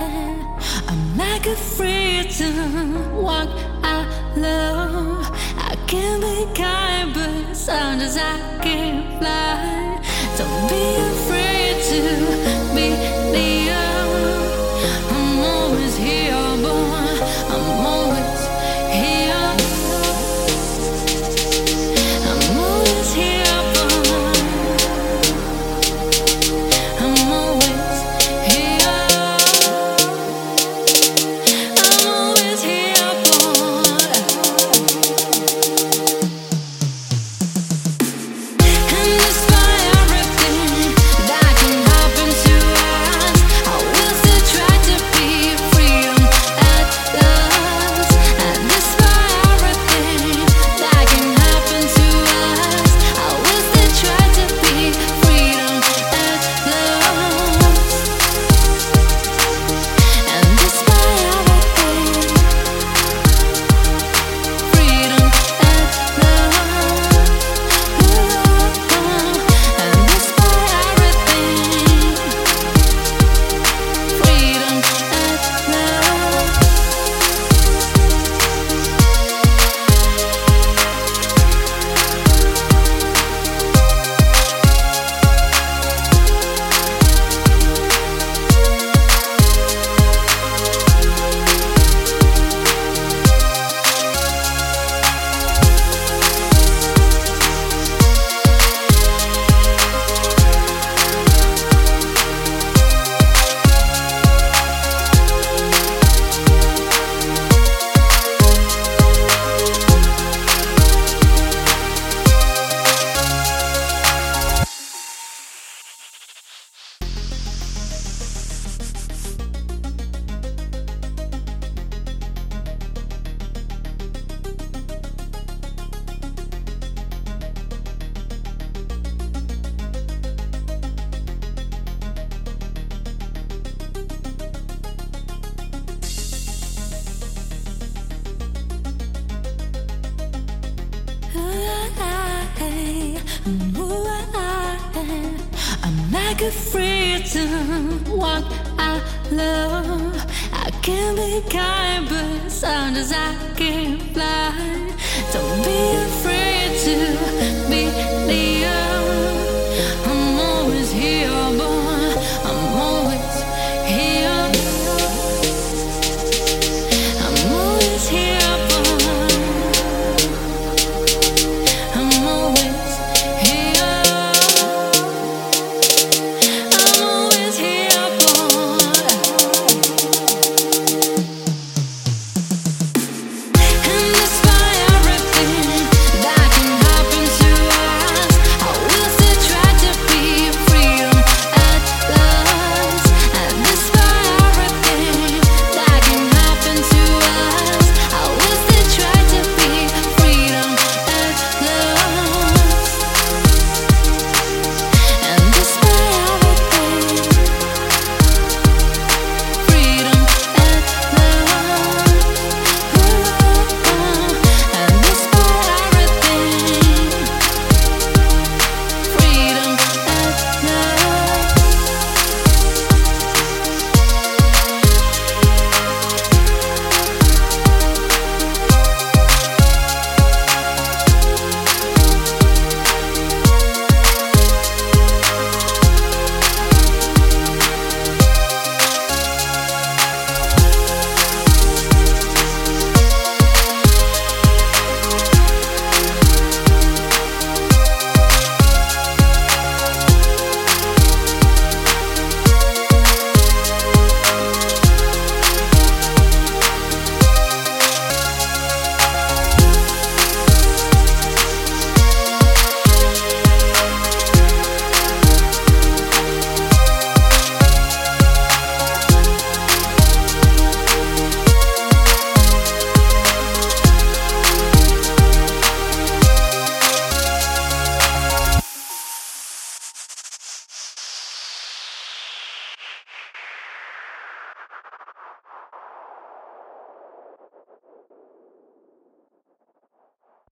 I, I'm like a freedom walk I love. I can be kind, but sometimes I can't fly. like a freedom, what I love. I can be kind, but sometimes I can fly. Don't be afraid to be.